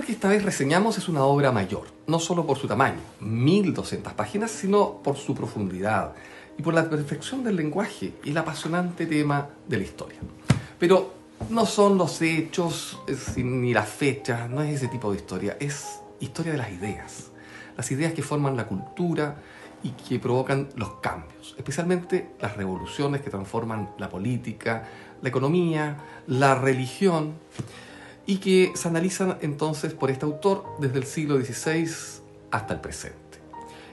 libro que esta vez reseñamos es una obra mayor, no solo por su tamaño, 1200 páginas, sino por su profundidad y por la perfección del lenguaje y el apasionante tema de la historia. Pero no son los hechos ni las fechas, no es ese tipo de historia, es historia de las ideas, las ideas que forman la cultura y que provocan los cambios, especialmente las revoluciones que transforman la política, la economía, la religión y que se analizan entonces por este autor desde el siglo XVI hasta el presente.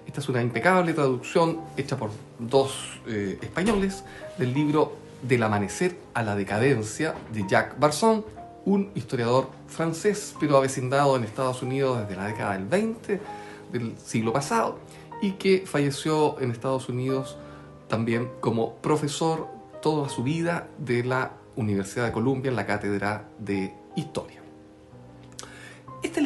Esta es una impecable traducción hecha por dos eh, españoles del libro Del amanecer a la decadencia de Jacques Barson, un historiador francés, pero avecindado en Estados Unidos desde la década del 20 del siglo pasado y que falleció en Estados Unidos también como profesor toda su vida de la Universidad de Columbia en la cátedra de Historia.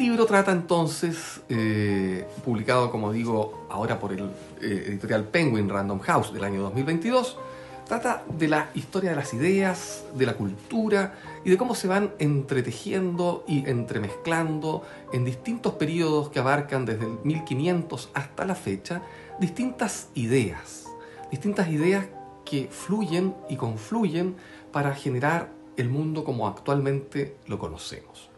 Libro trata entonces, eh, publicado como digo ahora por el eh, editorial Penguin Random House del año 2022, trata de la historia de las ideas, de la cultura y de cómo se van entretejiendo y entremezclando en distintos periodos que abarcan desde el 1500 hasta la fecha distintas ideas, distintas ideas que fluyen y confluyen para generar el mundo como actualmente lo conocemos.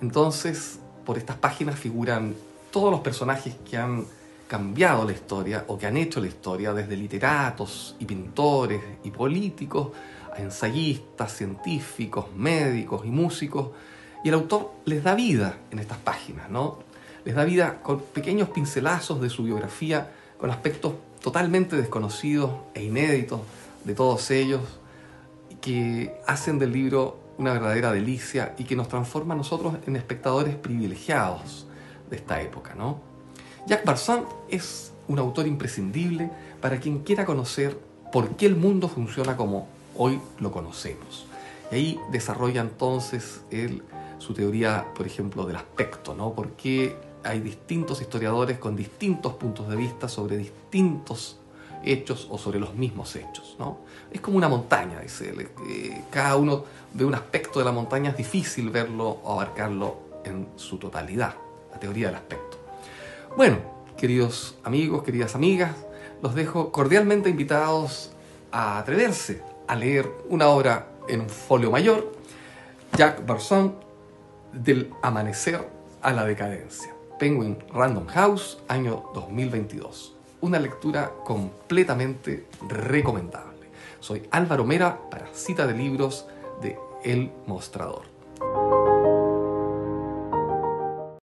Entonces, por estas páginas figuran todos los personajes que han cambiado la historia o que han hecho la historia, desde literatos y pintores y políticos a ensayistas, científicos, médicos y músicos. Y el autor les da vida en estas páginas, ¿no? Les da vida con pequeños pincelazos de su biografía, con aspectos totalmente desconocidos e inéditos de todos ellos, que hacen del libro una verdadera delicia y que nos transforma a nosotros en espectadores privilegiados de esta época, ¿no? Jacques Barsan es un autor imprescindible para quien quiera conocer por qué el mundo funciona como hoy lo conocemos. Y ahí desarrolla entonces su teoría, por ejemplo, del aspecto, ¿no? Por qué hay distintos historiadores con distintos puntos de vista sobre distintos hechos o sobre los mismos hechos, ¿no? Es como una montaña, dice él. Eh, cada uno ve un aspecto de la montaña, es difícil verlo o abarcarlo en su totalidad, la teoría del aspecto. Bueno, queridos amigos, queridas amigas, los dejo cordialmente invitados a atreverse a leer una obra en un folio mayor, Jack Barson, Del Amanecer a la Decadencia, Penguin Random House, año 2022. Una lectura completamente recomendable. Soy Álvaro Mera para Cita de Libros de El Mostrador.